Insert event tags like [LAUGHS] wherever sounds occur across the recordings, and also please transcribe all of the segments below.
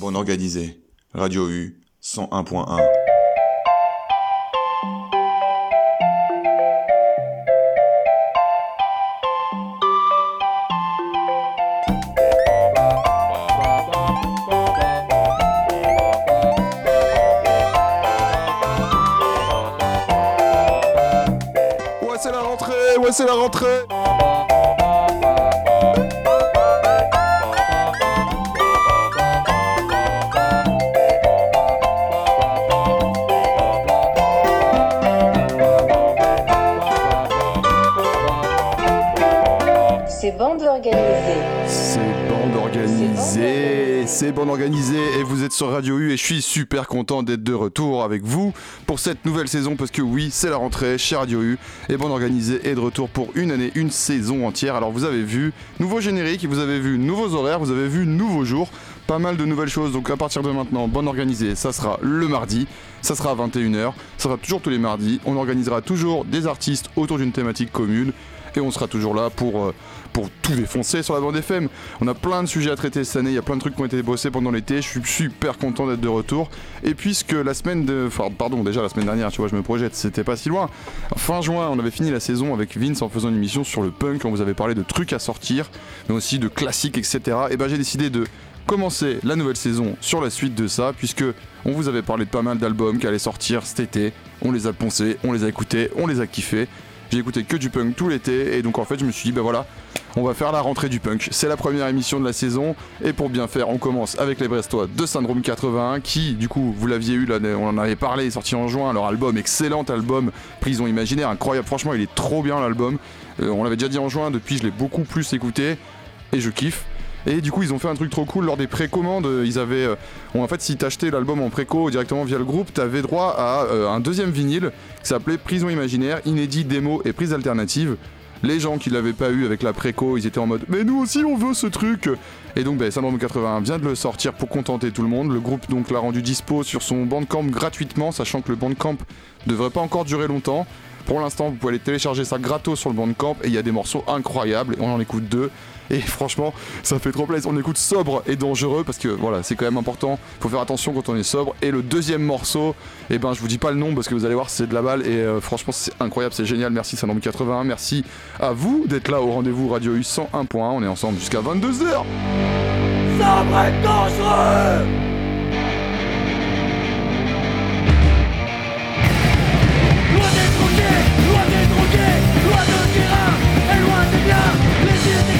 Bon organisé. Radio U 101.1. Ouais, c'est la rentrée Ouais, c'est la rentrée organisée. C'est bande organisée, c'est bande organisée et vous êtes sur Radio U et je suis super content d'être de retour avec vous pour cette nouvelle saison parce que oui, c'est la rentrée chez Radio U et bande organisée est de retour pour une année, une saison entière. Alors vous avez vu nouveau générique, vous avez vu nouveaux horaires, vous avez vu nouveaux jours, pas mal de nouvelles choses. Donc à partir de maintenant, bande organisée, ça sera le mardi, ça sera à 21h, ça sera toujours tous les mardis. On organisera toujours des artistes autour d'une thématique commune et on sera toujours là pour, euh, pour tout défoncer sur la bande FM. On a plein de sujets à traiter cette année, il y a plein de trucs qui ont été bossés pendant l'été, je suis super content d'être de retour. Et puisque la semaine de. Pardon, déjà la semaine dernière, tu vois, je me projette, c'était pas si loin. Fin juin, on avait fini la saison avec Vince en faisant une émission sur le punk, on vous avait parlé de trucs à sortir, mais aussi de classiques, etc. Et ben j'ai décidé de commencer la nouvelle saison sur la suite de ça, puisque on vous avait parlé de pas mal d'albums qui allaient sortir cet été. On les a poncés, on les a écoutés, on les a kiffés. J'ai écouté que du punk tout l'été et donc en fait je me suis dit bah voilà on va faire la rentrée du punk. C'est la première émission de la saison et pour bien faire on commence avec les Brestois de Syndrome 81 qui du coup vous l'aviez eu on en avait parlé est sorti en juin leur album excellent album Prison Imaginaire incroyable franchement il est trop bien l'album Euh, on l'avait déjà dit en juin depuis je l'ai beaucoup plus écouté et je kiffe et du coup, ils ont fait un truc trop cool lors des précommandes. Ils avaient, euh, en fait, si t'achetais l'album en préco directement via le groupe, t'avais droit à euh, un deuxième vinyle qui s'appelait Prison Imaginaire, inédit, démo et prise alternative. Les gens qui l'avaient pas eu avec la préco, ils étaient en mode Mais nous aussi on veut ce truc Et donc ben, Syndrome 81 vient de le sortir pour contenter tout le monde. Le groupe donc l'a rendu dispo sur son bandcamp gratuitement, sachant que le bandcamp devrait pas encore durer longtemps. Pour l'instant, vous pouvez aller télécharger ça gratos sur le bandcamp et il y a des morceaux incroyables. On en écoute deux. Et franchement, ça fait trop plaisir. On écoute sobre et dangereux parce que voilà, c'est quand même important. Faut faire attention quand on est sobre. Et le deuxième morceau, eh ben, je vous dis pas le nom parce que vous allez voir, c'est de la balle. Et euh, franchement, c'est incroyable, c'est génial. Merci Syndrome 81. Merci à vous d'être là au rendez-vous Radio U 101.1. On est ensemble jusqu'à 22h. Sobre et dangereux de terrain et loin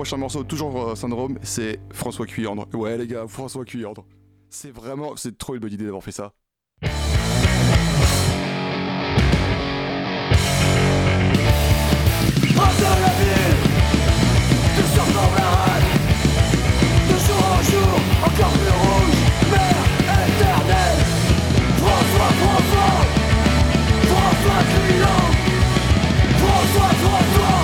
prochain morceau, toujours euh, Syndrome, c'est François Cuyandre. Ouais, les gars, François Cuyandre. C'est vraiment, c'est trop une bonne idée d'avoir fait ça. Éternelle François, François François François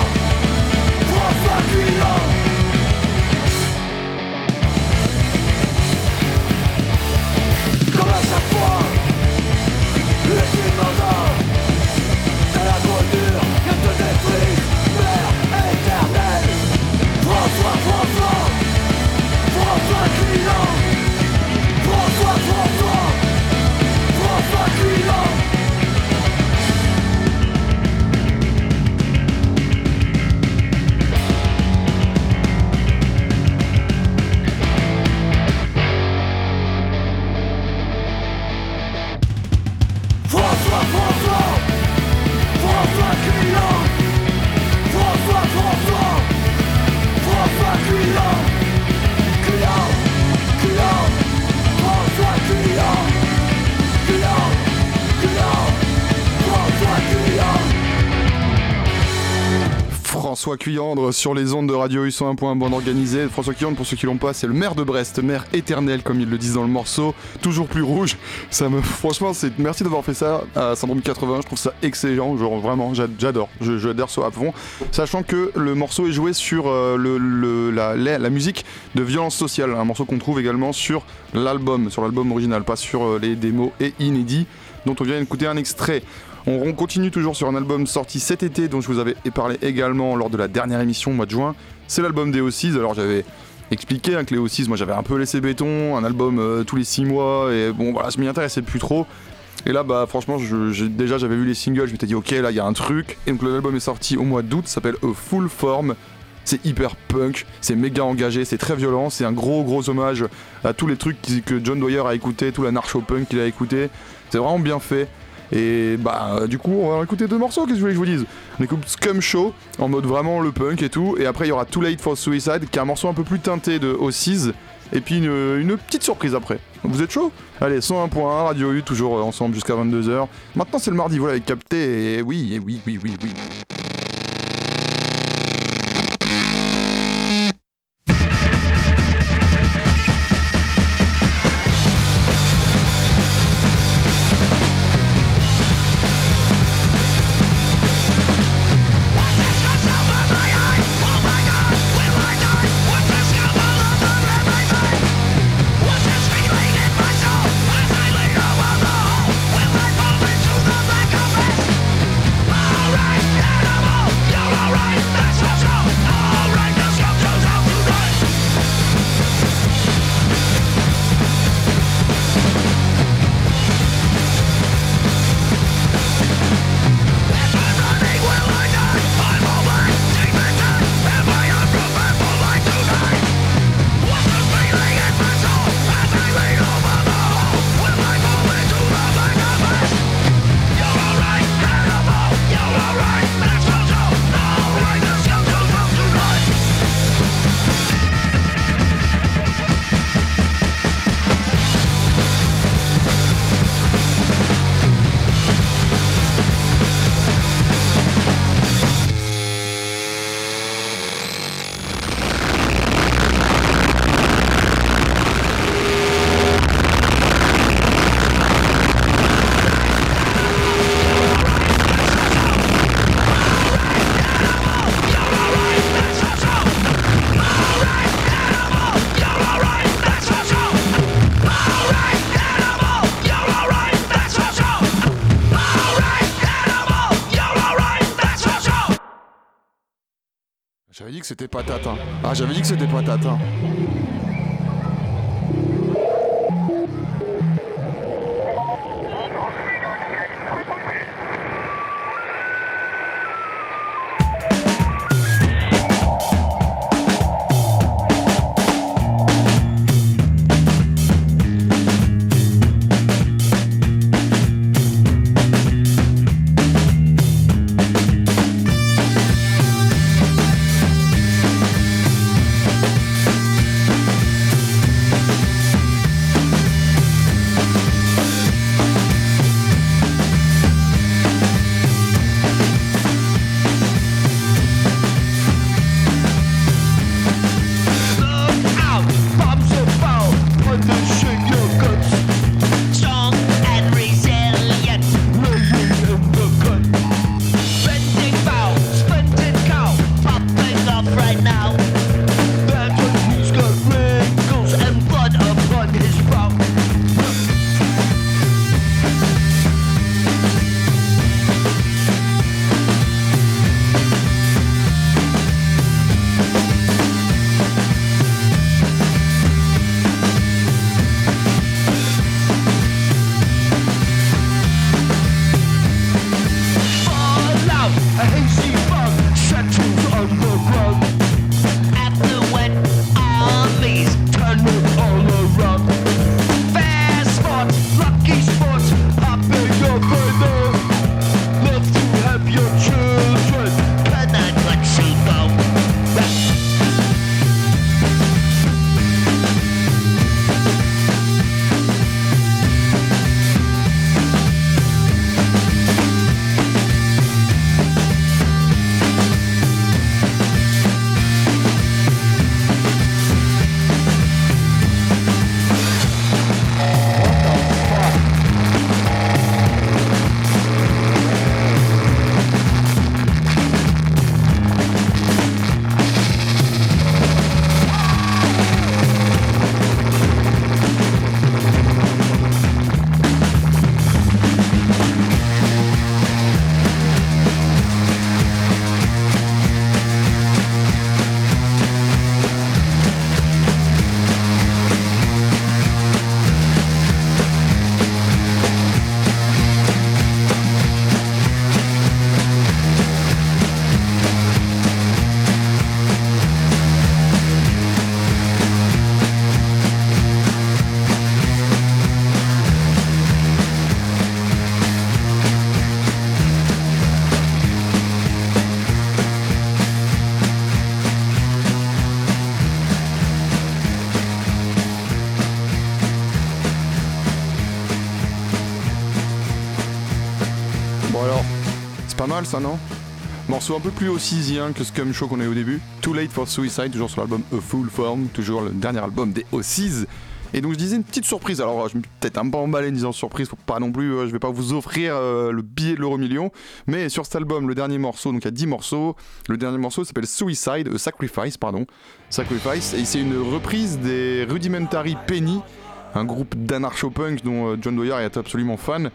François Cuyandre sur les ondes de Radio U 101.1 bande organisée. François Cuyandre, pour ceux qui l'ont pas, c'est le maire de Brest, maire éternel comme ils le disent dans le morceau, toujours plus rouge. [LAUGHS] Franchement, c'est merci d'avoir fait ça à Syndrome 80. Je trouve ça excellent, genre vraiment, j'a- j'adore, je, je adore ça à fond. Sachant que le morceau est joué sur euh, la musique de Violence Sociale, un morceau qu'on trouve également sur l'album, sur l'album original, pas sur euh, les démos et inédits, dont on vient d'écouter un extrait. On on continue toujours sur un album sorti cet été dont je vous avais parlé également lors de la dernière émission au mois de juin. C'est l'album des O6. Alors j'avais expliqué hein, que les O6, moi j'avais un peu laissé béton, un album euh, tous les 6 mois et bon voilà, je m'y intéressais plus trop. Et là bah franchement déjà j'avais vu les singles, je m'étais dit ok là il y a un truc. Et donc l'album est sorti au mois d'août, s'appelle Full Form. C'est hyper punk, c'est méga engagé, c'est très violent, c'est un gros gros hommage à tous les trucs que John Doyer a écouté, tout l'anarcho-punk qu'il a écouté. C'est vraiment bien fait. Et bah du coup on va écouter deux morceaux, qu'est-ce que vous voulez que je vous dise On écoute Scum Show en mode vraiment le punk et tout, et après il y aura Too Late for Suicide qui est un morceau un peu plus teinté de O6, et puis une, petite surprise après. Vous êtes chaud? Allez, 101.1, Radio U, toujours ensemble jusqu'à 22h. Maintenant c'est le mardi, voilà, capté, et oui, et oui, oui, oui, oui. C'était patate. hein. Ah, j'avais dit que c'était patate. hein. Mal ça, non Morceau un peu plus ossisien que Scum Show qu'on a eu au début. Too Late for Suicide, toujours sur l'album A Full Form, toujours le dernier album des Ossies. Et donc je disais une petite surprise. Alors je vais peut-être un peu emballé en disant surprise, pas non plus, euh, je vais pas vous offrir euh, le billet de l'euro million. Mais sur cet album, le dernier morceau, donc il y a 10 morceaux. Le dernier morceau s'appelle Suicide, euh, Sacrifice, pardon. Sacrifice. Et c'est une reprise des Rudimentary Penny, un groupe d'anarcho-punk dont euh, John Doyer est absolument fan.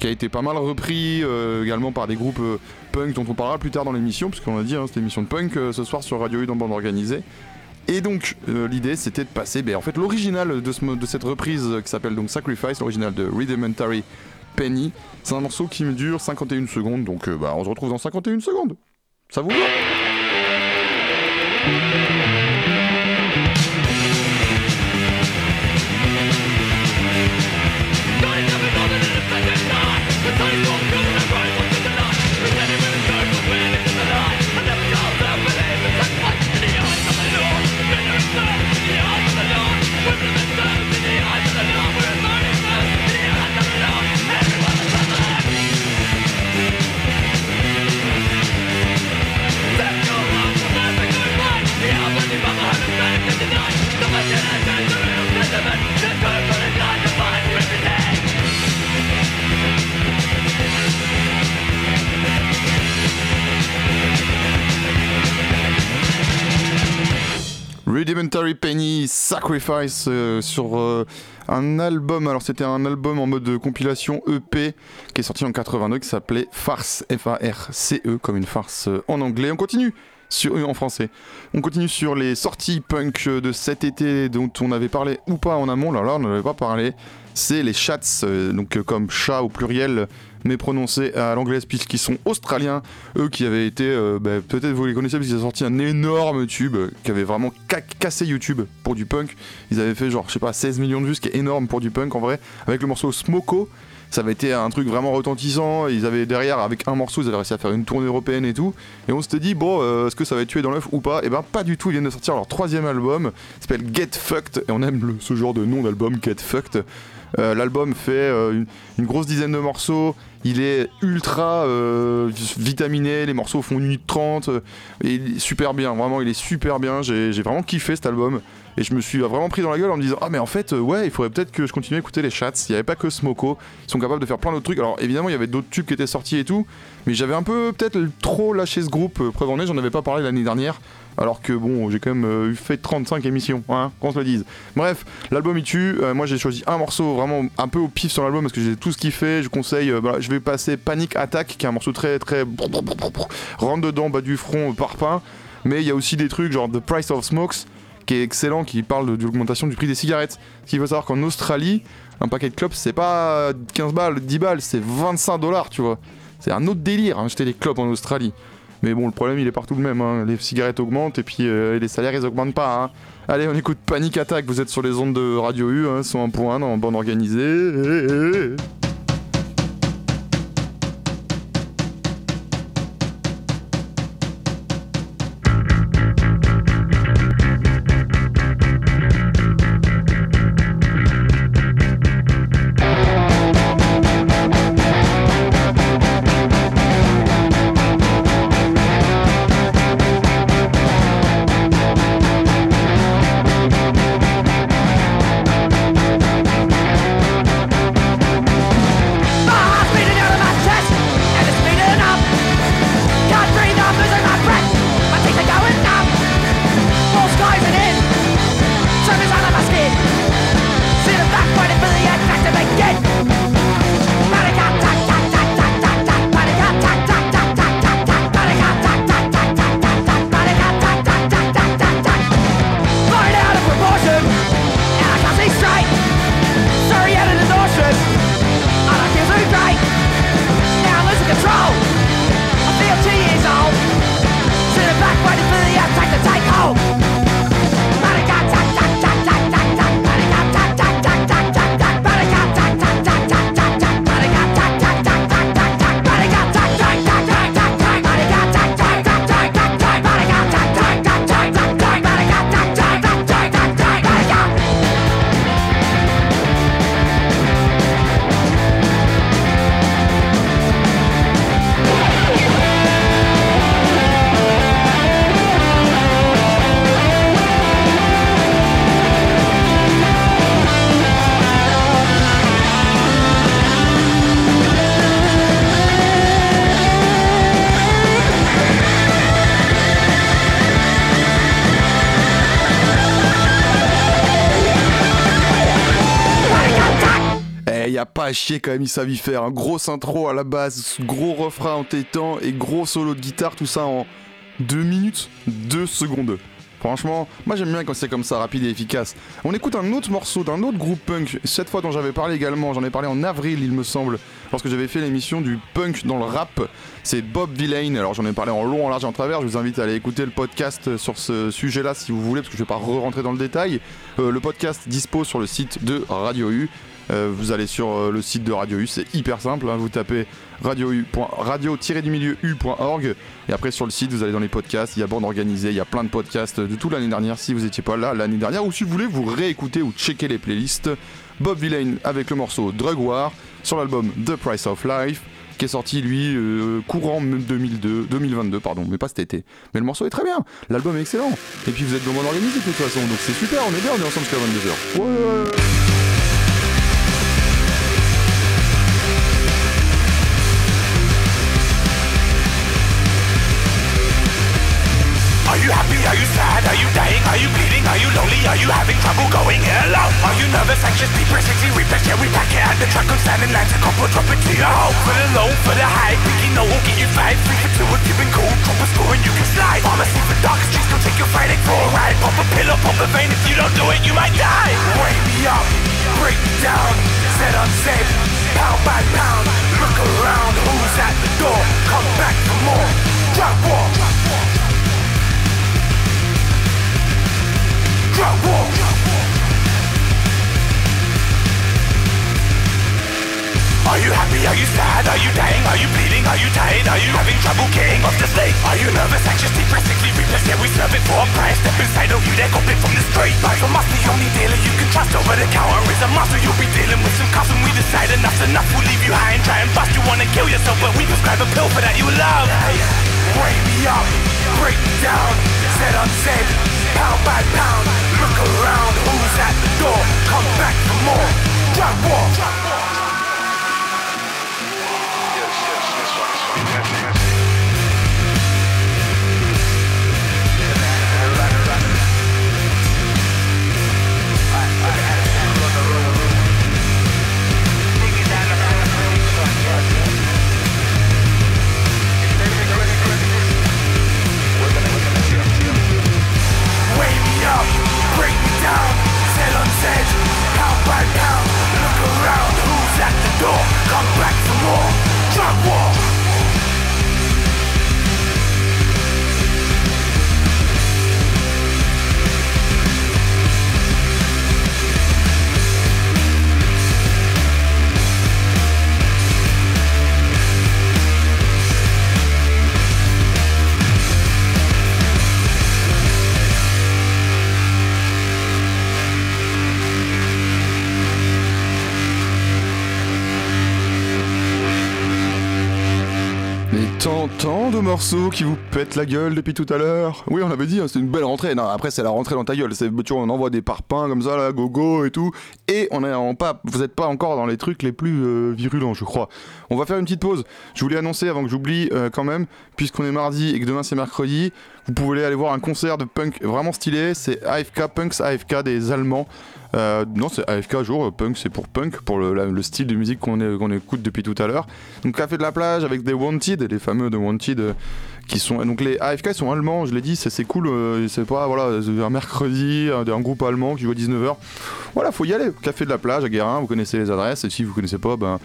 Qui a été pas mal repris euh, également par des groupes euh, punk dont on parlera plus tard dans l'émission, puisqu'on a dit, hein, c'était émission de punk euh, ce soir sur Radio U dans Bande Organisée. Et donc l'idée c'était de passer ben, en fait l'original de, ce de cette reprise qui s'appelle donc Sacrifice, l'original de Rudimentary Penny. C'est un morceau qui me dure 51 secondes, donc bah, on se retrouve dans 51 secondes. Ça vous va? Sacrifice euh, sur euh, un album. Alors c'était un album en mode compilation EP qui est sorti en 82 qui s'appelait Farce F-A-R-C-E comme une farce euh, en anglais. On continue sur en français. On continue sur les sorties punk de cet été dont on avait parlé ou pas en amont. Là là on n'en avait pas parlé. C'est les Chats, donc comme chat au pluriel mais prononcé à l'anglaise puisqu'ils sont australiens, eux qui avaient été, euh, bah, peut-être vous les connaissez parce qu'ils ont sorti un énorme tube euh, qui avait vraiment ca- cassé YouTube pour du punk. Ils avaient fait genre, je sais pas, 16 millions de vues, ce qui est énorme pour du punk en vrai, avec le morceau Smoko. Ça avait été un truc vraiment retentissant. Ils avaient derrière, avec un morceau, ils avaient réussi à faire une tournée européenne et tout. Et on s'était dit, bon, euh, est-ce que ça va être tué dans l'œuf ou pas? Et ben, pas du tout. Ils viennent de sortir leur troisième album, s'appelle Get Fucked. Et on aime ce genre de nom d'album, Get Fucked. Euh, L'album fait euh, une, grosse dizaine de morceaux. Il est ultra euh, vitaminé. Les morceaux font 1 minute 30. euh, et super bien. Vraiment, il est super bien. J'ai vraiment kiffé cet album. Et je me suis vraiment pris dans la gueule en me disant Ah, mais en fait, ouais, il faudrait peut-être que je continue à écouter les chats. Il n'y avait pas que Smoko. Ils sont capables de faire plein d'autres trucs. Alors, évidemment, il y avait d'autres tubes qui étaient sortis et tout. Mais j'avais un peu, peut-être, trop lâché ce groupe. Preuve j'en avais pas parlé l'année dernière. Alors que bon, j'ai quand même euh, eu fait 35 émissions, hein, qu'on se le dise. Bref, l'album il tue. Euh, moi j'ai choisi un morceau vraiment un peu au pif sur l'album parce que j'ai tout ce qu'il fait. Je conseille, euh, je vais passer Panic Attack qui est un morceau très très rentre dedans, bas du front, euh, parpaing. Mais il y a aussi des trucs genre The Price of Smokes qui est excellent, qui parle de, l'augmentation du prix des cigarettes. Ce qu'il faut savoir qu'en Australie, un paquet de clopes c'est pas 15 balles, 10 balles, c'est 25 dollars, tu vois. C'est un autre délire, hein, acheter des clopes en Australie. Mais bon, le problème il est partout le même. hein. Les cigarettes augmentent et puis euh, les salaires ils augmentent pas. hein. Allez, on écoute Panic Attack. Vous êtes sur les ondes de Radio U, hein, 101.1 dans bande organisée. Chier quand même, ils savent faire. Un gros intro à la base, gros refrain en tétant et gros solo de guitare, tout ça en 2 minutes, 2 secondes. Franchement, moi j'aime bien quand c'est comme ça, rapide et efficace. On écoute un autre morceau d'un autre groupe punk, cette fois dont j'avais parlé également, j'en ai parlé en avril il me semble, lorsque j'avais fait l'émission du punk dans le rap. C'est Bob Villain, alors j'en ai parlé en long, en large et en travers, je vous invite à aller écouter le podcast sur ce sujet-là si vous voulez, parce que je vais pas re-rentrer dans le détail. Euh, le podcast dispose sur le site de Radio U. Euh, vous allez sur euh, le site de Radio U, c'est hyper simple, hein, vous tapez radio-u.org et après sur le site vous allez dans les podcasts, il y a bande organisée, il y a plein de podcasts de toute l'année dernière si vous n'étiez pas là l'année dernière ou si vous voulez vous réécouter ou checker les playlists. Bob Villain avec le morceau Drug War sur l'album The Price of Life qui est sorti lui euh, courant 2002, 2022 pardon, mais pas cet été. Mais le morceau est très bien, l'album est excellent. Et puis vous êtes dans monde organisé de toute façon, donc c'est super, on est bien, on est ensemble jusqu'à 22h. Ouais, Are you dying? Are you bleeding? Are you lonely? Are you having trouble going hello? Are you nervous, anxious, depressed, sexy, repressed? Yeah, we pack it at the truck on lines and couple drop it to your home. Oh, for the low, for the high, no won't get you five. Three for two, if you've been cool, drop a score and you can slide. Pharmacy for dark streets, don't take your Friday for a ride. Pop a pillow, pop a vein, if you don't do it, you might die. Wake me up, break me down, set unsaid, pound by pound. Look around, who's at the door? Come back for more. drop war. Are you happy? Are you sad? Are you dying? Are you bleeding? Are you tired? Are you having trouble getting off the slate? Are you nervous, anxious, depressed, sickly, repressed? Yeah, we serve it for a price. Step inside of you, they're copied from the street. Buy from us, the only dealer you can trust over the counter is a monster. You'll be dealing with some cuffs when we decide enough's enough. We'll leave you high and dry and bust. You wanna kill yourself, but we prescribe a pill for that you love. Wake me up, break me down, said unsaid, pound by pound. Look around, who's at the door? Come back for more. Drug war. Up, break me down, set on edge, pound by pound. Look around, who's at the door? Come back for more. Drug war. Tant, tant de morceaux qui vous pètent la gueule depuis tout à l'heure. Oui, on avait dit, hein, c'est une belle rentrée. Non, après, c'est la rentrée dans ta gueule. C'est, tu vois, on envoie des parpaings comme ça, là, gogo et tout. Et on est en pas, vous êtes pas encore dans les trucs les plus euh, virulents, je crois. On va faire une petite pause. Je voulais annoncer avant que j'oublie euh, quand même, puisqu'on est mardi et que demain c'est mercredi, vous pouvez aller voir un concert de punk vraiment stylé. C'est AFK, Punks AFK des Allemands. Euh, non, c'est AFK jour, punk c'est pour punk, pour le, style de musique qu'on écoute depuis tout à l'heure. Donc Café de la plage avec des Wanted, les fameux de Wanted Donc les AFK sont allemands, je l'ai dit, c'est cool, euh, c'est pas voilà, un mercredi, un, groupe allemand qui joue à 19h. Voilà, faut y aller. Café de la plage à Guérin, vous connaissez les adresses, et si vous connaissez pas, ben.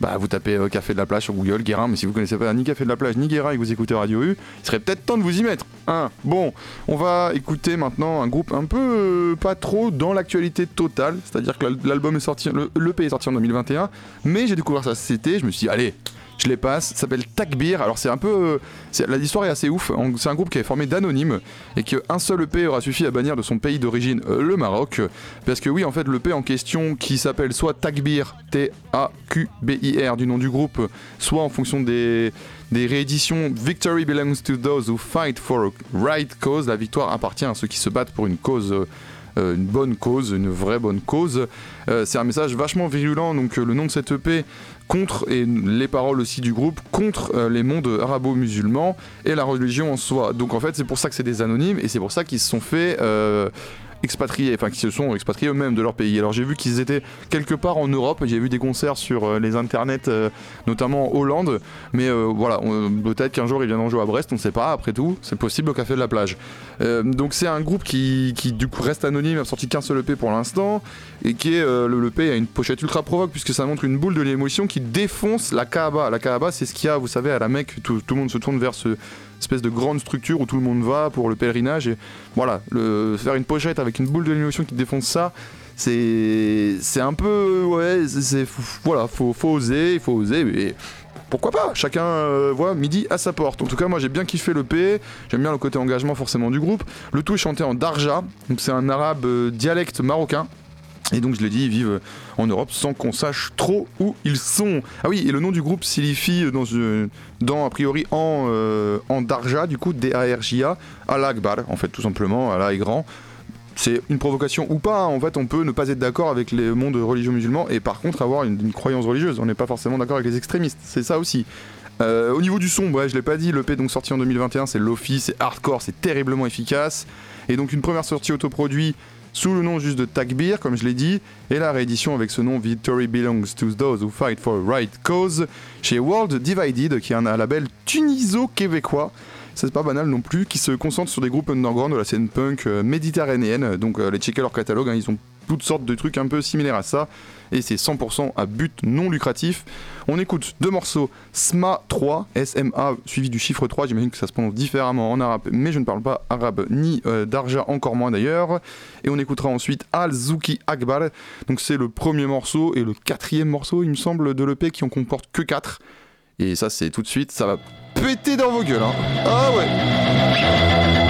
Bah, vous tapez euh, Café de la plage sur Google, Guérin, mais si vous connaissez pas ni Café de la plage ni Guérin et que vous écoutez Radio U, il serait peut-être temps de vous y mettre. Hein bon, on va écouter maintenant un groupe un peu euh, pas trop dans l'actualité totale, c'est-à-dire que l'al- l'album est sorti, le l'EP est sorti en 2021, mais j'ai découvert ça cet été, je me suis dit, allez, je les passe, ça s'appelle Takbir, alors c'est un peu, euh, l'histoire est assez ouf, c'est un groupe qui est formé d'anonymes et qu'un seul EP aura suffi à bannir de son pays d'origine, euh, le Maroc, parce que oui, en fait, l'EP en question qui s'appelle soit Takbir, T-A-Q-B-I-R du nom du groupe, soit en fonction des, des rééditions Victory belongs to those who fight for a right cause, la victoire appartient à ceux qui se battent pour une cause. euh, euh, une bonne cause, une vraie bonne cause. Euh, c'est un message vachement virulent, donc euh, le nom de cette EP contre, et les paroles aussi du groupe, contre euh, les mondes arabo-musulmans et la religion en soi. Donc en fait c'est pour ça que c'est des anonymes et c'est pour ça qu'ils se sont fait euh, expatriés, enfin qui se sont expatriés eux-mêmes de leur pays. Alors j'ai vu qu'ils étaient quelque part en Europe, j'ai vu des concerts sur euh, les internets, euh, notamment en Hollande, mais euh, voilà, peut-être qu'un jour ils viendront jouer à Brest, on ne sait pas, après tout, c'est possible au Café de la Plage. Donc c'est un groupe qui, qui, du coup reste anonyme, a sorti qu'un seul EP pour l'instant, et qui est, le EP a une pochette ultra provoque, puisque ça montre une boule de l'émotion qui défonce la Kaaba. La Kaaba c'est ce qu'il y a, vous savez, à la Mecque, tout, tout le monde se tourne vers ce espèce de grande structure où tout le monde va pour le pèlerinage et voilà le, faire une pochette avec une boule de l'émotion qui défonce ça c'est c'est un peu ouais c'est voilà faut, faut oser il faut oser mais pourquoi pas? Chacun euh, voit midi à sa porte. En tout cas, moi j'ai bien kiffé le P. J'aime bien le côté engagement forcément du groupe. Le tout est chanté en darja, donc c'est un arabe euh, dialecte marocain. Et donc je l'ai dit, ils vivent en Europe sans qu'on sache trop où ils sont. Ah oui, et le nom du groupe signifie dans, euh, dans a priori en, euh, en darja, du coup D-A-R-J-A, Allah Akbar, en fait tout simplement, Allah est grand. C'est une provocation ou pas, hein. en fait on peut ne pas être d'accord avec les mondes religieux musulmans et par contre avoir une, croyance religieuse. On n'est pas forcément d'accord avec les extrémistes, c'est ça aussi. Euh, au niveau du son, ouais, je l'ai pas dit, l'EP donc sorti en 2021, c'est Lofi, c'est hardcore, c'est terriblement efficace. Et donc une première sortie autoproduit sous le nom juste de Takbir, comme je l'ai dit, et la réédition avec ce nom Victory Belongs to Those Who Fight for a Right Cause chez World Divided, qui est un label tuniso-québécois. C'est pas banal non plus, qui se concentre sur des groupes underground de la scène punk euh, méditerranéenne. Donc, euh, allez checker leur catalogue, hein, ils ont toutes sortes de trucs un peu similaires à ça. Et c'est 100% à but non lucratif. On écoute deux morceaux SMA 3, SMA suivi du chiffre 3. J'imagine que ça se prononce différemment en arabe, mais je ne parle pas arabe ni euh, d'arja, encore moins d'ailleurs. Et on écoutera ensuite Al Zuki Akbar. Donc c'est le premier morceau et le quatrième morceau, il me semble, de l'EP qui en comporte que 4. Et ça, c'est tout de suite, ça va péter dans vos gueules. Hein. Ah ouais!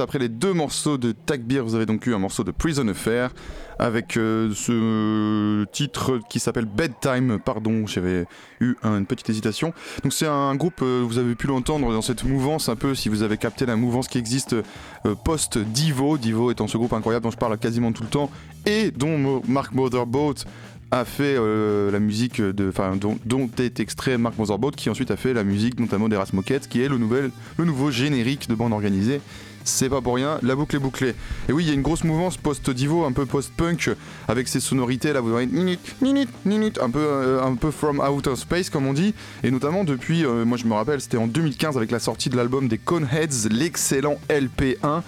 Après les deux morceaux de Takbir, vous avez donc eu un morceau de Prison Affair avec euh, ce titre qui s'appelle Bedtime. Pardon, j'avais eu une petite hésitation. Donc c'est un groupe, euh, vous avez pu l'entendre dans cette mouvance un peu, si vous avez capté la mouvance qui existe euh, post-Divo. Divo étant ce groupe incroyable dont je parle quasiment tout le temps et dont Mark Motherboat a fait euh, la musique dont, est extrait Mark Motherboat, qui ensuite a fait la musique notamment d'Eras Moquette, qui est le, nouvel, le nouveau générique de bande organisée. C'est pas pour rien, la boucle est bouclée. Et oui, il y a une grosse mouvance post-divo, un peu post-punk, avec ces sonorités là, vous voyez, minute, minute, minute, un peu, euh, un peu from outer space comme on dit. Et notamment depuis, euh, moi je me rappelle, c'était en 2015 avec la sortie de l'album des Coneheads, l'excellent LP1.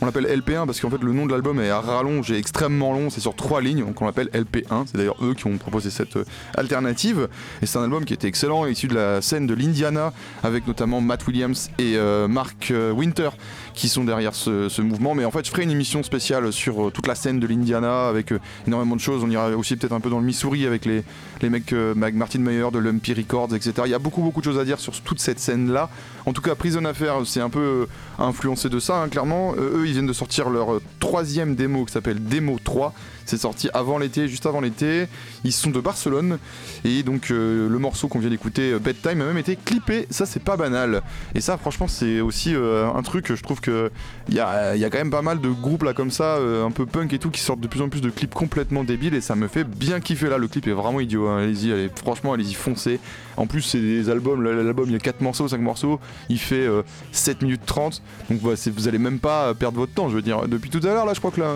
On l'appelle LP1 parce qu'en fait le nom de l'album est à rallonge et extrêmement long, c'est sur trois lignes, donc on l'appelle LP1. C'est d'ailleurs eux qui ont proposé cette euh, alternative. Et c'est un album qui était excellent, issu de la scène de l'Indiana, avec notamment Matt Williams et Mark Winter qui sont derrière ce, mouvement. Mais en fait, je ferai une émission spéciale sur euh, toute la scène de l'Indiana avec euh, énormément de choses. On ira aussi peut-être un peu dans le Missouri avec les, les mecs euh, Martin Mayer de Lumpy Records, etc. Il y a beaucoup beaucoup de choses à dire sur toute cette scène-là. En tout cas, Prison Affair, c'est un peu influencé de ça, hein, clairement. Eux, ils viennent de sortir leur troisième démo qui s'appelle Démo 3. C'est sorti avant l'été, juste avant l'été. Ils sont de Barcelone. Et donc, euh, le morceau qu'on vient d'écouter, euh, Bedtime, a même été clippé. Ça, c'est pas banal. Et ça, franchement, c'est aussi euh, un truc, je trouve que il y a, quand même pas mal de groupes là comme ça, un peu punk et tout, qui sortent de plus en plus de clips complètement débiles. Et ça me fait bien kiffer là. Le clip est vraiment idiot. hein. Allez-y, allez, franchement, allez-y, foncez. En plus, c'est des albums. L'album, il y a 4 morceaux, 5 morceaux. Il fait euh, 7 minutes 30. Donc, voilà, c'est- vous allez même pas perdre votre temps. Je veux dire, depuis tout à l'heure, là, je crois que le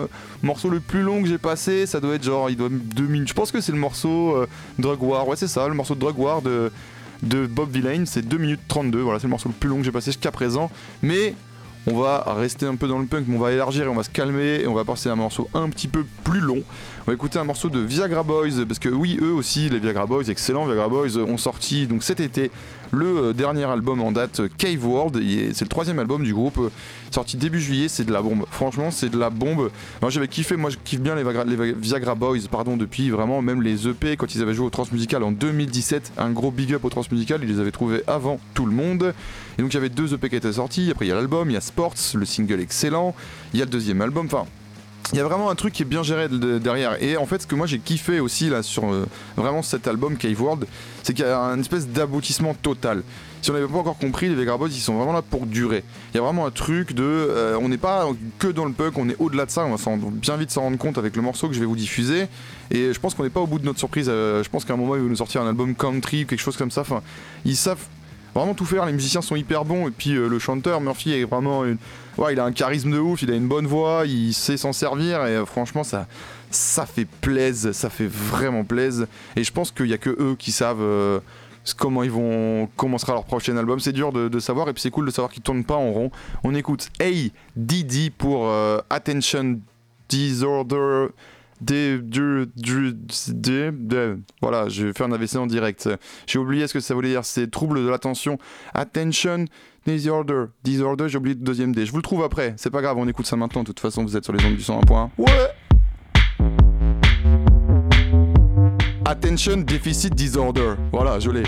morceau le plus long que j'ai passé, ça doit être genre, il doit 2 minutes. Je pense que c'est le morceau euh, Drug War. Ouais, c'est ça, le morceau de Drug War de, Bob Villain. C'est 2 minutes 32. Voilà, c'est le morceau le plus long que j'ai passé jusqu'à présent. Mais. On va rester un peu dans le punk, on va élargir et on va se calmer et on va passer à un morceau un petit peu plus long. On va écouter un morceau de Viagra Boys parce que oui, eux aussi, les Viagra Boys, excellents Viagra Boys, ont sorti donc cet été le euh, dernier album en date, euh, Cave World. C'est le troisième album du groupe, euh, sorti début juillet. C'est de la bombe. Franchement, c'est de la bombe. Moi, j'avais kiffé. Moi, je kiffe bien les, Viagra Boys, pardon, depuis vraiment même les EP quand ils avaient joué au Transmusical en 2017. Un gros big up au Transmusical. Ils les avaient trouvés avant tout le monde. Et donc il y avait deux EP qui étaient sortis. Après il y a l'album, il y a Sports, le single excellent. Il y a le deuxième album. Enfin, il y a vraiment un truc qui est bien géré de- de- derrière. Et en fait, ce que moi j'ai kiffé aussi là sur euh, vraiment cet album Cave World, c'est qu'il y a un espèce d'aboutissement total. Si on n'avait pas encore compris, les Vegra Boys ils sont vraiment là pour durer. Il y a vraiment un truc de. euh, on n'est pas que dans le punk, on est au-delà de ça. On va bien vite s'en rendre compte avec le morceau que je vais vous diffuser. Et je pense qu'on n'est pas au bout de notre surprise. Euh, je pense qu'à un moment ils vont nous sortir un album country, quelque chose comme ça. Enfin, ils savent vraiment tout faire. Les musiciens sont hyper bons. Et puis euh, le chanteur Murphy est vraiment une... il a un charisme de ouf. Il a une bonne voix. Il sait s'en servir. Et euh, franchement, ça, ça fait plaise. Ça fait vraiment plaise. Et je pense qu'il y a que eux qui savent. euh, comment ils vont comment sera leur prochain album c'est dur de, savoir et puis c'est cool de savoir qu'ils tournent pas en rond on écoute Hey Didi pour Attention Disorder des, du- du- des- des- voilà, je vais faire un AVC en direct. J'ai oublié ce que ça voulait dire. C'est trouble de l'attention. Attention disorder. Disorder, j'ai oublié le deuxième D. Je vous le trouve après. C'est pas grave, on écoute ça maintenant. De toute façon, vous êtes sur les ondes du 101.1. Ouais! Attention deficit disorder. Voilà, je l'ai.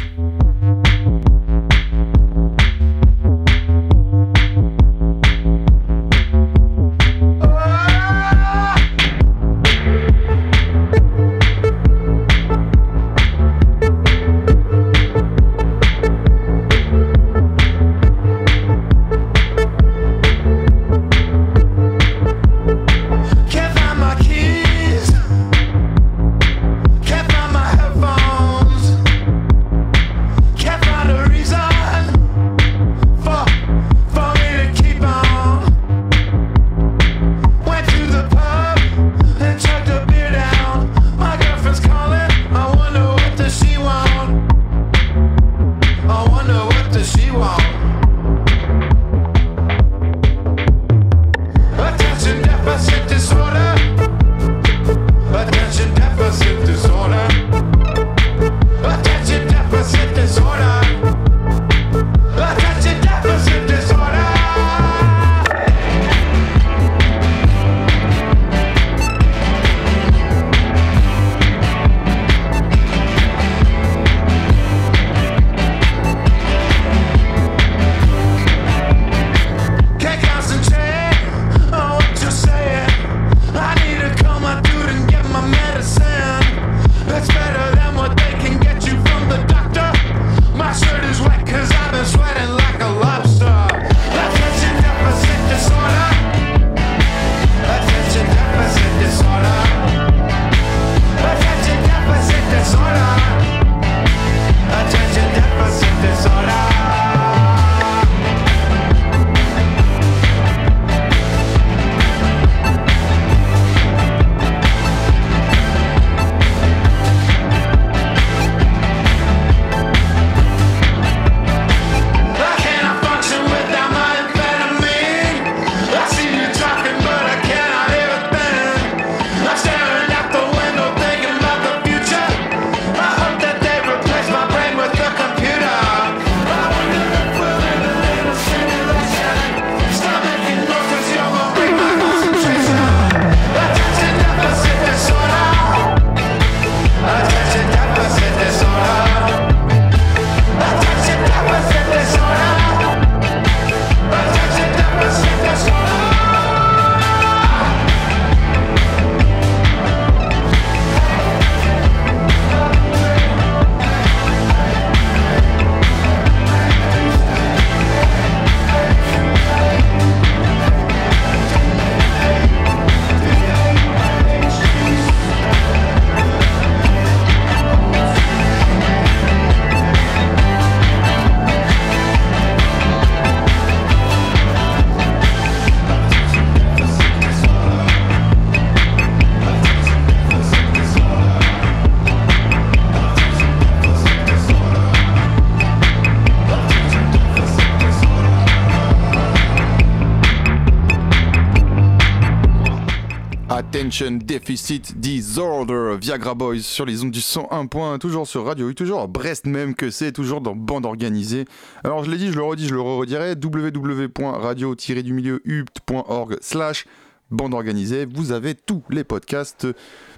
Deficit Disorder, Viagra Boys sur les ondes du 101 point, toujours sur Radio U, toujours. À Brest même que c'est, toujours dans bande organisée. Alors je l'ai dit, je le redis, je le redirai, www.radio-du-milieu-u.org slash bande organisée, vous avez tous les podcasts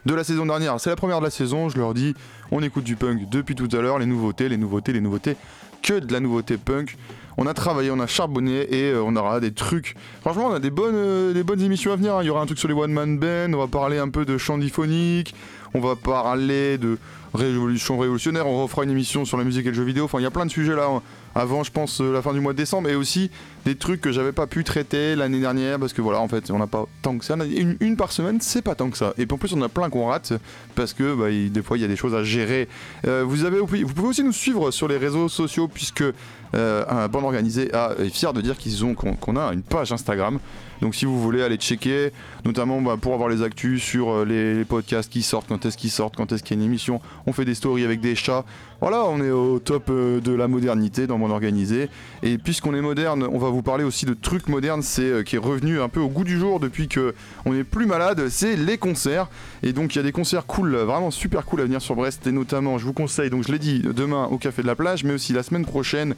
de la saison dernière. C'est la première de la saison, je leur dis, on écoute du punk depuis tout à l'heure, les nouveautés, les nouveautés, les nouveautés, que de la nouveauté punk. On a travaillé, on a charbonné et euh, on aura des trucs. Franchement, on a des bonnes, euh, des bonnes émissions à venir. hein. Il y aura un truc sur les one man band, on va parler un peu de chant diphonique, on va parler de révolution révolutionnaire, on refera une émission sur la musique et le jeu vidéo. Enfin, il y a plein de sujets là. hein. Avant, je pense, euh, la fin du mois de décembre, et aussi des trucs que j'avais pas pu traiter l'année dernière parce que voilà, en fait, on n'a pas tant que ça. Une, par semaine, c'est pas tant que ça. Et puis en plus, on a plein qu'on rate parce que bah, des fois, il y a des choses à gérer. Euh, vous, pouvez aussi nous suivre sur les réseaux sociaux puisque euh, un bande organisé a- est fier de dire qu'ils ont qu'on a une page Instagram. Donc si vous voulez aller checker, notamment bah, pour avoir les actus sur les, les podcasts qui sortent, quand est-ce qu'ils sortent, quand est-ce qu'il y a une émission, on fait des stories avec des chats. Voilà, on est au top euh, de la modernité dans Bande Organisé. Et puisqu'on est moderne, on va vous parler aussi de trucs modernes, c'est euh, qui est revenu un peu au goût du jour depuis que on est plus malade, c'est les concerts. Et donc il y a des concerts cool, vraiment super cool à venir sur Brest. Et notamment, je vous conseille, donc je l'ai dit, demain au Café de la Plage, mais aussi la semaine prochaine.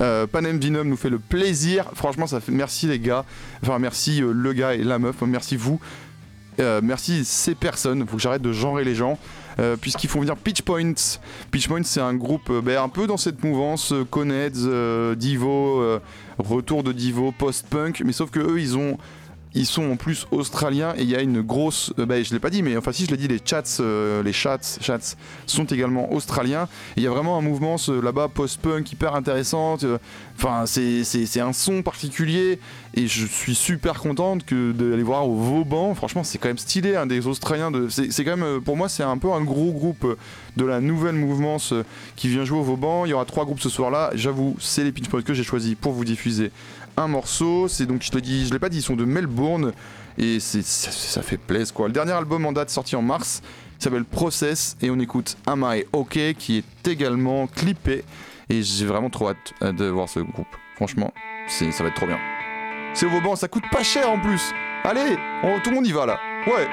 Euh, Panem Vinum nous fait le plaisir. Franchement, ça fait merci les gars. Enfin, merci le gars et la meuf. Merci vous. Merci ces personnes. Faut que j'arrête de genrer les gens. Euh, Puisqu'ils font venir Pitch Points. Pitch c'est un groupe euh, ben, un peu dans cette mouvance euh, Coneds, Divo, retour de Divo, post-punk. Mais sauf que eux, ils ont. Ils sont en plus australiens et il y a une grosse. euh, ben, je l'ai pas dit, mais enfin, si je l'ai dit, les chats, euh, les chats, chats sont également australiens. Il y a vraiment un mouvement là-bas post-punk hyper intéressant. euh, Enfin, c'est- un son particulier et je suis super contente que d'aller voir au Vauban. Franchement, c'est quand même stylé, un des Australiens. C'est quand même, euh, pour moi, c'est un peu un gros groupe de la nouvelle mouvance qui vient jouer au Vauban. Il y aura trois groupes ce soir-là. J'avoue, c'est les Pinch Points que j'ai choisi pour vous diffuser un morceau. C'est donc, je te dis, je l'ai pas dit, ils sont de Melbourne et ça, ça fait plaisir quoi. Le dernier album en date sorti en mars. s'appelle Process et on écoute Am I OK qui est également clippé et j'ai vraiment trop hâte euh, de voir ce groupe. Franchement, c'est ça va être trop bien. C'est au Vauban, ça coûte pas cher en plus. Allez, tout le monde y va là. Ouais.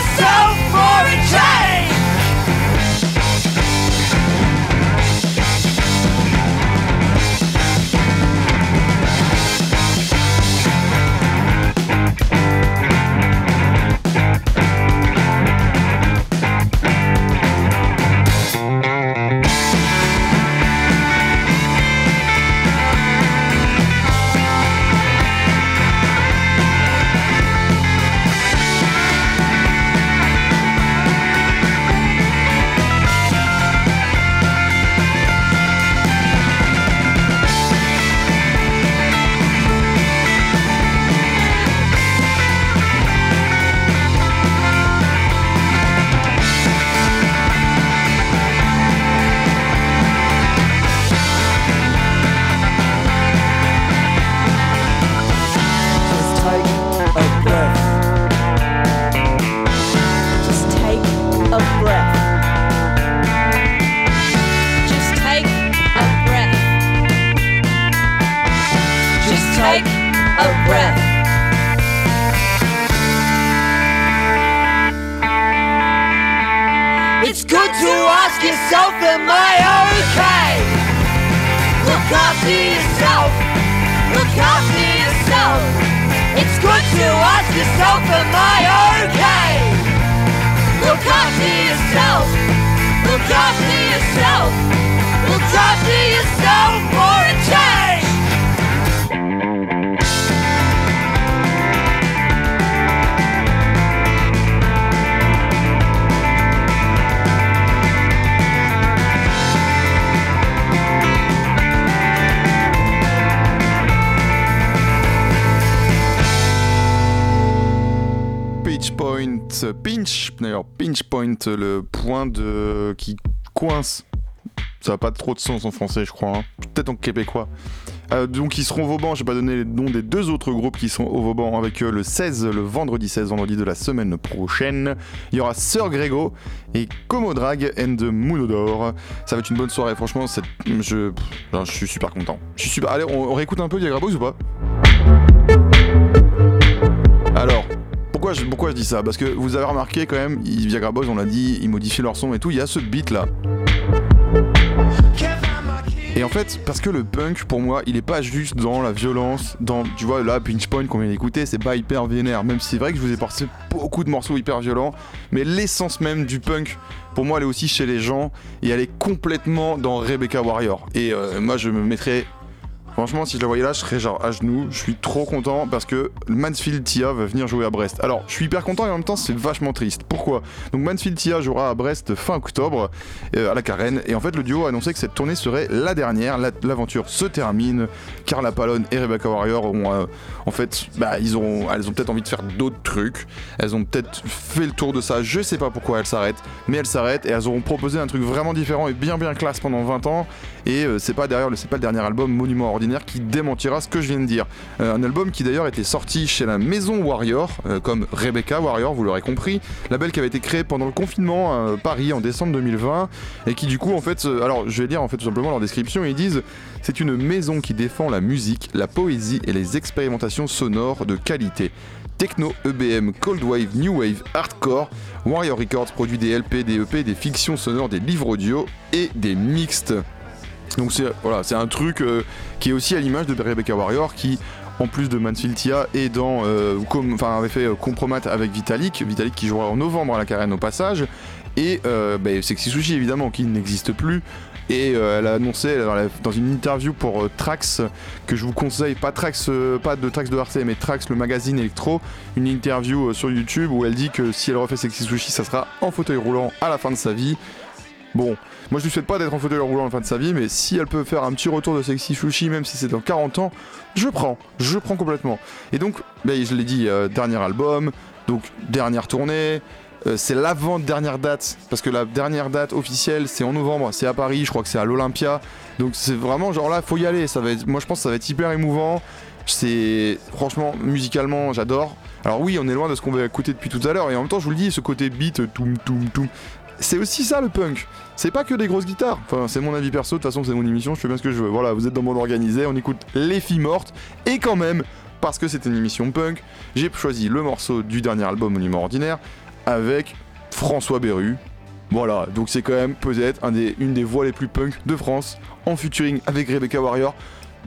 Yourself for a change. Pinch, d'ailleurs, pinch point, le point de qui coince. Ça n'a pas trop de sens en français, je crois. hein. Peut-être en québécois. Euh, donc ils seront au Vauban, je vais pas donner les noms des deux autres groupes qui sont au Vauban avec eux le 16, le vendredi 16, vendredi de la semaine prochaine. Il y aura Sir Grégo et Como Drag and Moonodor. Ça va être une bonne soirée, franchement, je, suis super content. Je suis super... Allez, on, réécoute un peu Viagra Boys ou pas? Alors, pourquoi je, dis ça? Parce que vous avez remarqué quand même, Viagra Boys, on l'a dit, ils modifient leur son et tout, il y a ce beat là. Et en fait, parce que le punk, pour moi, il est pas juste dans la violence, dans, tu vois, là, Pinch Point qu'on vient d'écouter, c'est pas hyper vénère, même si c'est vrai que je vous ai passé beaucoup de morceaux hyper violents, mais l'essence même du punk, pour moi, elle est aussi chez les gens, et elle est complètement dans Rebecca Warrior. Et euh, moi, je me mettrais Franchement, si je la voyais là, je serais genre à genoux. Je suis trop content parce que Mansfield Tia va venir jouer à Brest. Alors, je suis hyper content et en même temps, c'est vachement triste. Pourquoi? Donc, Mansfield Tia jouera à Brest fin octobre euh, à la Carène. Et en fait, le duo a annoncé que cette tournée serait la dernière. La- L'aventure se termine. Carla Palone et Rebecca Warrior ont, euh, en fait, bah, ils ont, elles ont peut-être envie de faire d'autres trucs. Elles ont peut-être fait le tour de ça. Je sais pas pourquoi elles s'arrêtent, mais elles s'arrêtent et elles auront proposé un truc vraiment différent et bien bien classe pendant 20 ans. Et euh, c'est pas derrière, le- c'est pas le dernier album Monument Ordinaire qui démentira ce que je viens de dire. Euh, un album qui d'ailleurs était sorti chez la Maison Warrior, euh, comme Rebecca Warrior, vous l'aurez compris, label qui avait été créé pendant le confinement à Paris en décembre 2020 et qui du coup en fait, alors je vais lire en fait tout simplement leur description, ils disent c'est une maison qui défend la musique, la poésie et les expérimentations sonores de qualité. Techno, EBM, Cold Wave, New Wave, Hardcore, Warrior Records produit des LP, des EP, des fictions sonores, des livres audio et des mixtes. Donc c'est voilà, c'est un truc euh, qui est aussi à l'image de Rebecca Warrior qui en plus de Mansfield dans euh, avait fait euh, Compromat avec Vitalik, Vitalik qui jouera en novembre à la Carène au passage. Et bah, Sexy Sushi évidemment qui n'existe plus. Et elle a annoncé dans une interview pour Trax que je vous conseille. Pas Trax pas de Trax de Arte mais Trax le magazine électro. Une interview sur YouTube où elle dit que si elle refait Sexy Sushi ça sera en fauteuil roulant à la fin de sa vie Bon, moi je lui souhaite pas d'être en fauteuil roulant à la fin de sa vie, mais si elle peut faire un petit retour de Sexy Sushi, même si c'est dans 40 ans, je prends, je prends complètement. Et donc, ben, je l'ai dit, euh, dernier album, donc dernière tournée, euh, c'est l'avant-dernière date, parce que la dernière date officielle c'est en novembre, c'est à Paris, je crois que c'est à l'Olympia, donc c'est vraiment genre là, faut y aller, moi je pense que ça va être hyper émouvant, c'est franchement musicalement j'adore. Alors oui, on est loin de ce qu'on va écouter depuis tout à l'heure, et en même temps je vous le dis, ce côté beat, toum toum toum, c'est aussi ça le punk. C'est pas que des grosses guitares. Enfin, c'est mon avis perso. De toute façon, c'est mon émission. Je fais bien ce que je veux. Voilà, vous êtes dans mon organisé. On écoute les filles mortes. Et quand même, parce que c'était une émission punk, j'ai choisi le morceau du dernier album Monument Ordinaire avec François Berru. Voilà, donc c'est quand même peut-être une des voix les plus punk de France en featuring avec Rebecca Warrior.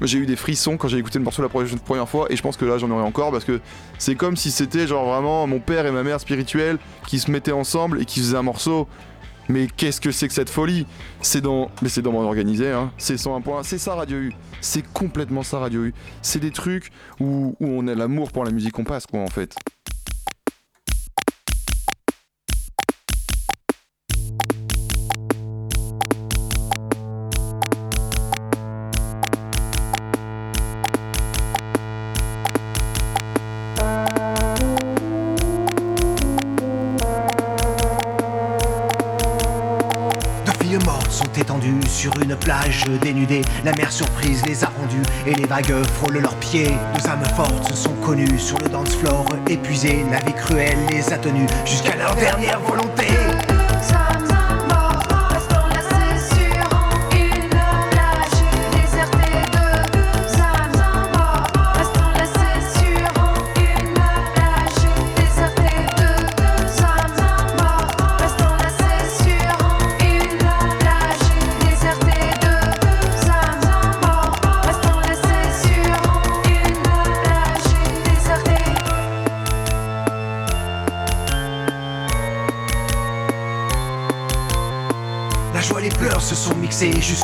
J'ai eu des frissons quand j'ai écouté le morceau la pre- première fois et je pense que là j'en aurai encore parce que c'est comme si c'était genre vraiment mon père et ma mère spirituels qui se mettaient ensemble et qui faisaient un morceau. Mais qu'est-ce que c'est que cette folie? C'est dans, mais c'est dans mon organisé, hein. C'est 101 points, c'est ça Radio U. C'est complètement ça Radio U. C'est des trucs où, où on a l'amour pour la musique qu'on passe, quoi, en fait. Sur une plage dénudée. La mer surprise les a rendues et les vagues frôlent leurs pieds. Deux âmes fortes sont connues sur le dance floor épuisées. La vie cruelle les a tenues jusqu'à leur dernière volonté.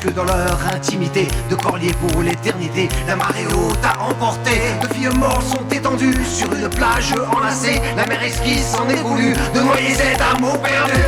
Jusque dans leur intimité. De corliers pour l'éternité, la marée haute a emporté. De filles mortes sont étendues sur une plage enlacée. La mer esquisse en est voulu de noyer cet amour perdu.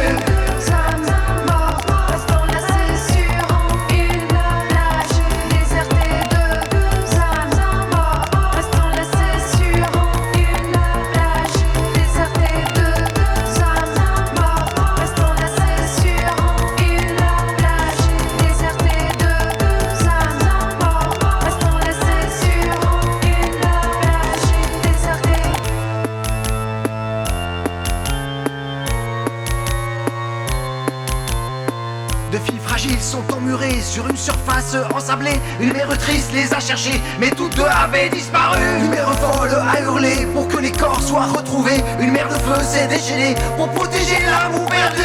Une mère triste les a cherchées, mais toutes deux avaient disparu. Une mère folle a hurlé pour que les corps soient retrouvés. Une mère de feu s'est déchaînée pour protéger l'amour perdu.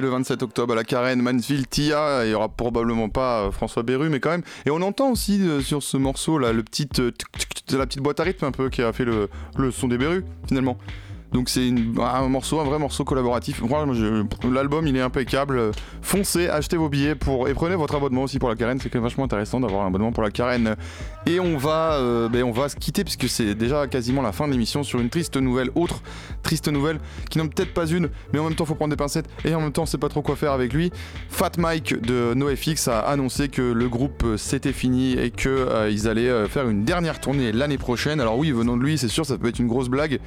Le 27 octobre à la Carène, Mansfield, Tia. Il y aura probablement pas euh, François Berru, mais quand même. Et on entend aussi euh, sur ce morceau là euh, la petite boîte à rythme un peu qui a fait le, le son des Berru finalement. Donc c'est un morceau, un vrai morceau collaboratif. L'album il est impeccable. Foncez, achetez vos billets pour et prenez votre abonnement aussi pour la Carène. C'est vachement intéressant d'avoir un abonnement pour la Carène. Et on va, euh, ben, on va se quitter puisque c'est déjà quasiment la fin de l'émission sur une triste nouvelle, autre triste nouvelle qui n'en peut-être pas une, mais en même temps faut prendre des pincettes et en même temps on sait pas trop quoi faire avec lui. Fat Mike de NoFX a annoncé que le groupe euh, c'était fini et que euh, ils allaient euh, faire une dernière tournée l'année prochaine. Alors oui, venant de lui, c'est sûr ça peut être une grosse blague,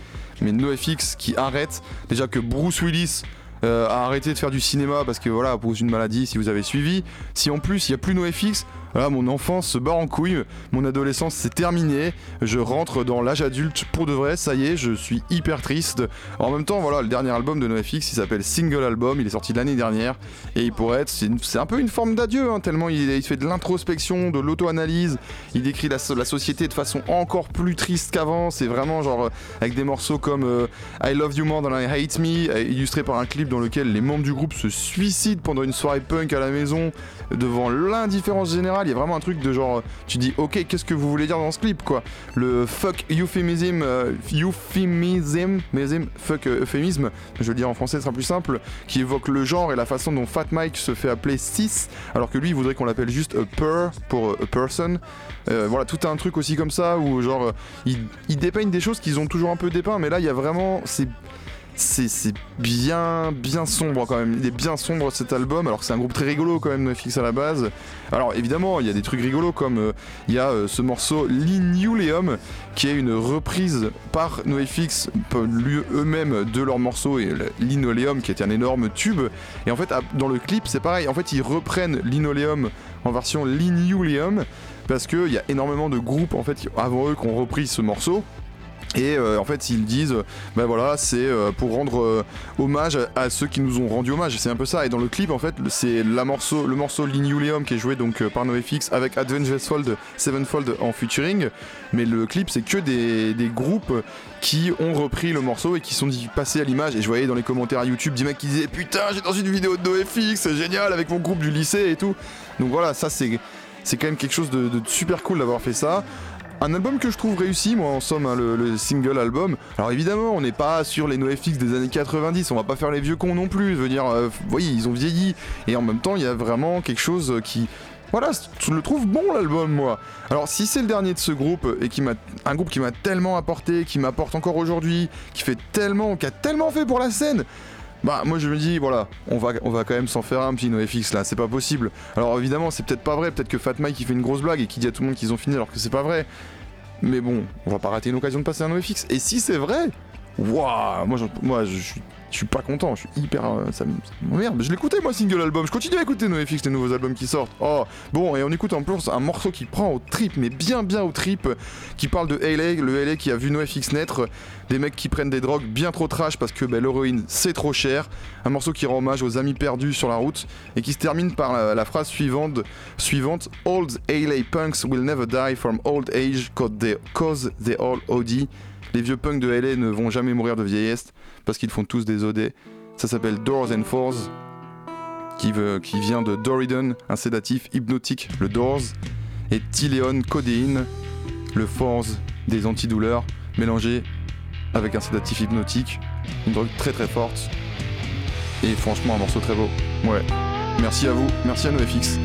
mais NoFX qui arrête déjà que Bruce Willis euh, a arrêté de faire du cinéma parce que voilà, pour une maladie, si vous avez suivi. Si en plus il n'y a plus NoFX, voilà, mon enfance se barre en couille, mon adolescence c'est terminé, je rentre dans l'âge adulte pour de vrai, ça y est, je suis hyper triste. En même temps, voilà, le dernier album de NoFX, il s'appelle Single Album, il est sorti l'année dernière, et il pourrait être, c'est un peu une forme d'adieu, hein, tellement il, fait de l'introspection, de l'auto-analyse, il décrit la, so- la société de façon encore plus triste qu'avant, c'est vraiment genre euh, avec des morceaux comme euh, I Love You More Than I Hate Me, euh, illustré par un clip dans lequel les membres du groupe se suicident pendant une soirée punk à la maison, devant l'indifférence générale, il y a vraiment un truc de genre, tu dis ok, qu'est-ce que vous voulez dire dans ce clip quoi Le fuck euphemism, euh, euphemism, fuck euh, euphémisme, je le dire en français, ce sera plus simple, qui évoque le genre et la façon dont Fat Mike se fait appeler cis, alors que lui il voudrait qu'on l'appelle juste a per pour euh, a person. Euh, voilà, tout un truc aussi comme ça où genre ils, ils dépeignent des choses qu'ils ont toujours un peu dépeint, mais là il y a vraiment c'est c'est bien bien sombre quand même. Il est bien sombre cet album, alors que c'est un groupe très rigolo quand même, NoFX à la base. Alors évidemment, il y a des trucs rigolos comme euh, il y a euh, ce morceau Linoleum qui est une reprise par NoFX eux-mêmes de leur morceau et le Linoleum qui était un énorme tube. Et en fait, dans le clip, c'est pareil. En fait, ils reprennent Linoleum en version Linoleum parce qu'il y a énormément de groupes en fait avant eux qui ont repris ce morceau. Et euh, en fait, ils disent, ben voilà, c'est euh, pour rendre euh, hommage à, à ceux qui nous ont rendu hommage. C'est un peu ça. Et dans le clip, en fait, c'est la morceau, le morceau Linoleum qui est joué donc euh, par NoFX avec Advent Fold, Sevenfold en featuring. Mais le clip, c'est que des, groupes qui ont repris le morceau et qui sont passés à l'image. Et je voyais dans les commentaires YouTube des mecs qui disaient Putain, j'ai dans une vidéo de NoFX, c'est génial, avec mon groupe du lycée et tout. Donc voilà, ça c'est. C'est quand même quelque chose de super cool d'avoir fait ça. Un album que je trouve réussi, moi en somme, hein, le, le single album. Alors évidemment, on n'est pas sur les NoFX des années 90, on va pas faire les vieux cons non plus. Je veux dire, euh, ils ont vieilli. Et en même temps, il y a vraiment quelque chose qui. Voilà, je le trouve bon l'album, moi. Alors si c'est le dernier de ce groupe et qui m'a un groupe qui m'a tellement apporté, qui m'apporte encore aujourd'hui, qui fait tellement, qui a tellement fait pour la scène. Bah moi je me dis voilà, on va, on va quand même s'en faire un petit NoFX là, c'est pas possible. Alors évidemment c'est peut-être pas vrai, peut-être que Fat Mike il fait une grosse blague et qui dit à tout le monde qu'ils ont fini alors que c'est pas vrai. Mais bon, on va pas rater une occasion de passer un NoFX. Et si c'est vrai, waouh, moi, moi je suis je suis pas content, je suis hyper. euh, ça me- ça m'emmerde. Je l'écoutais moi, single album. Je continue à écouter NoFX, les nouveaux albums qui sortent. Oh, bon, et on écoute en plus un morceau qui prend au trip, mais bien, bien au trip, qui parle de LA, le LA qui a vu NoFX naître. Des mecs qui prennent des drogues bien trop trash parce que ben, l'héroïne c'est trop cher. Un morceau qui rend hommage aux amis perdus sur la route et qui se termine par la, phrase suivante, suivante Old LA punks will never die from old age cause they, they all OD. Les vieux punks de LA ne vont jamais mourir de vieillesse parce qu'ils font tous des OD. Ça s'appelle Doors and Fours, qui, vient de Doridon, un sédatif hypnotique, le Doors, et Tyléon, codéine, le Fours, des antidouleurs, mélangés avec un sédatif hypnotique, une drogue très très forte, et franchement un morceau très beau. Ouais. Merci à vous, merci à NoFX.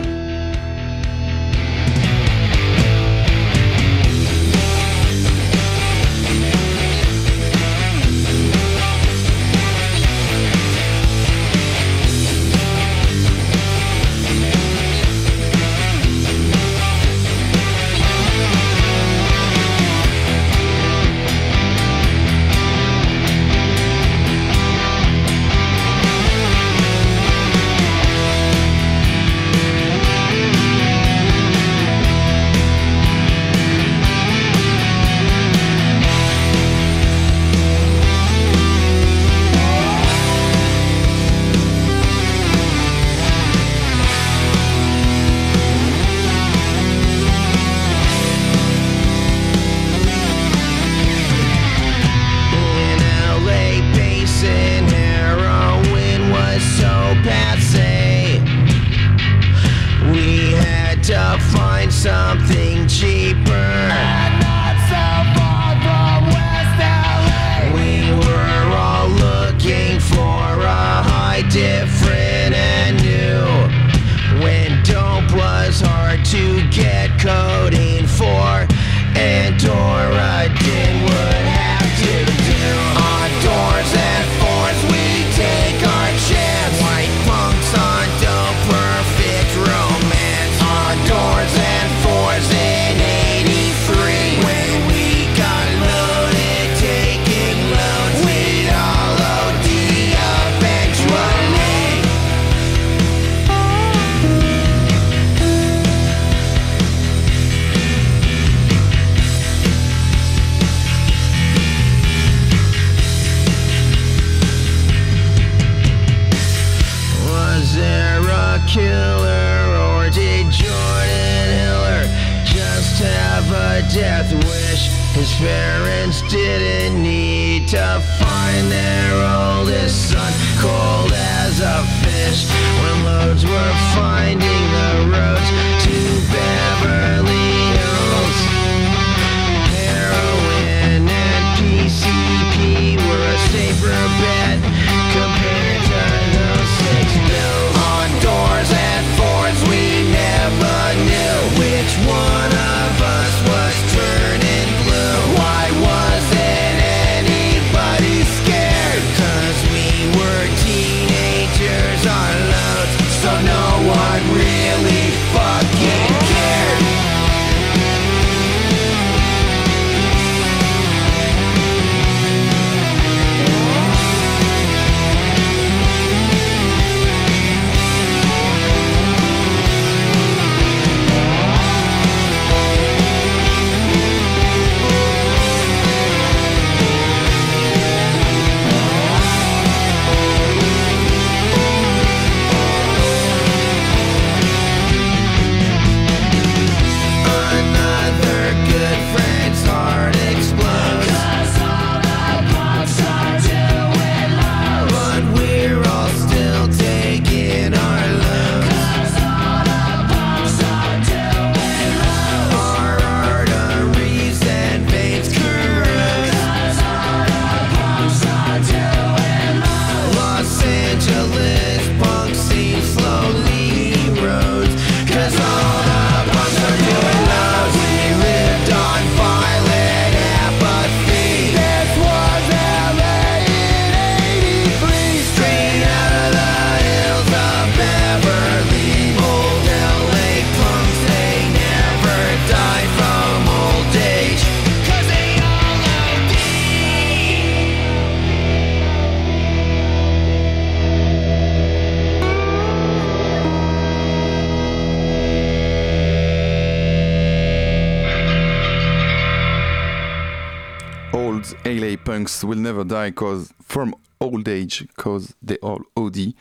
Punks will never die cause from old age cause they all OD.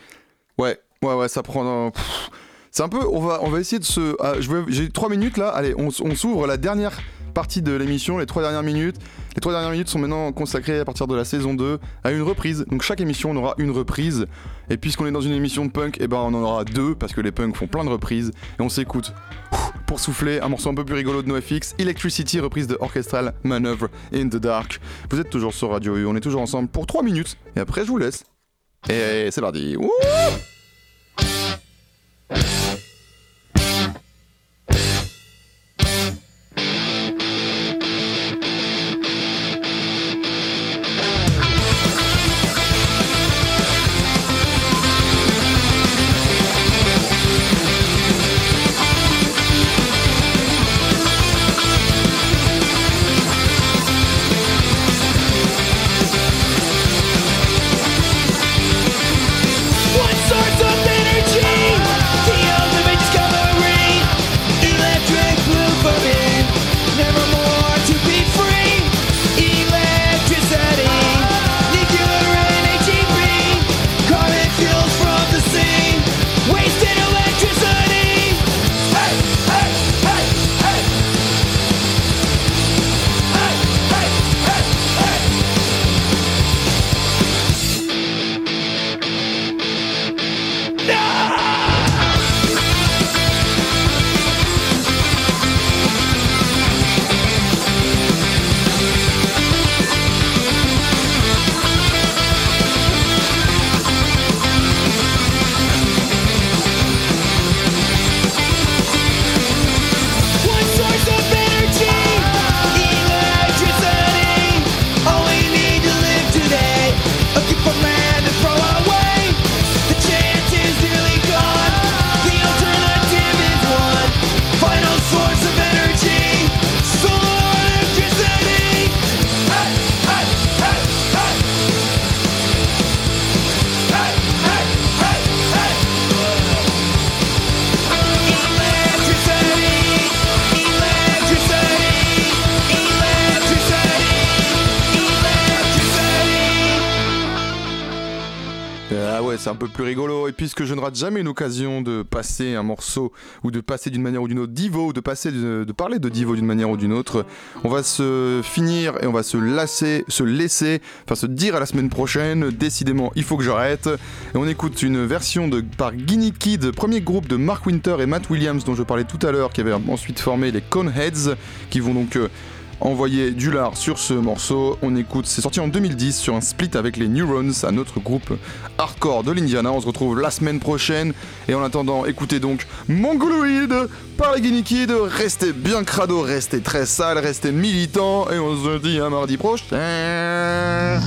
Ouais, ouais, ouais, ça prend. C'est un peu. On va, on va essayer de se. ah, J'ai trois minutes là. Allez, on, on s'ouvre la dernière partie de l'émission, les trois dernières minutes. Les trois dernières minutes sont maintenant consacrées à partir de la saison 2 à une reprise. Donc chaque émission, on aura une reprise. Et puisqu'on est dans une émission de punk, et ben on en aura deux parce que les punks font plein de reprises. Et on s'écoute pour souffler un morceau un peu plus rigolo de NoFX, Electricity, reprise de Orchestral Maneuver in the Dark. Vous êtes toujours sur Radio U, on est toujours ensemble pour 3 minutes. Et après, je vous laisse. Et c'est parti. Je ne rate jamais une occasion de passer un morceau ou de passer d'une manière ou d'une autre Divo, de passer de, de parler de Divo d'une manière ou d'une autre, on va se finir et on va se lasser, se laisser, enfin se dire à la semaine prochaine. Décidément, il faut que j'arrête. Et on écoute une version de par Guinea Kid, premier groupe de Mark Winter et Matt Williams dont je parlais tout à l'heure, qui avait ensuite formé les Coneheads, qui vont donc euh, envoyer du lard sur ce morceau. On écoute, c'est sorti en 2010 sur un split avec les Neurons, un autre groupe hardcore de l'Indiana. On se retrouve la semaine prochaine. Et en attendant, écoutez donc Mongoloid par les Guinea. Restez bien crado, restez très sale, restez militant. Et on se dit à mardi prochain.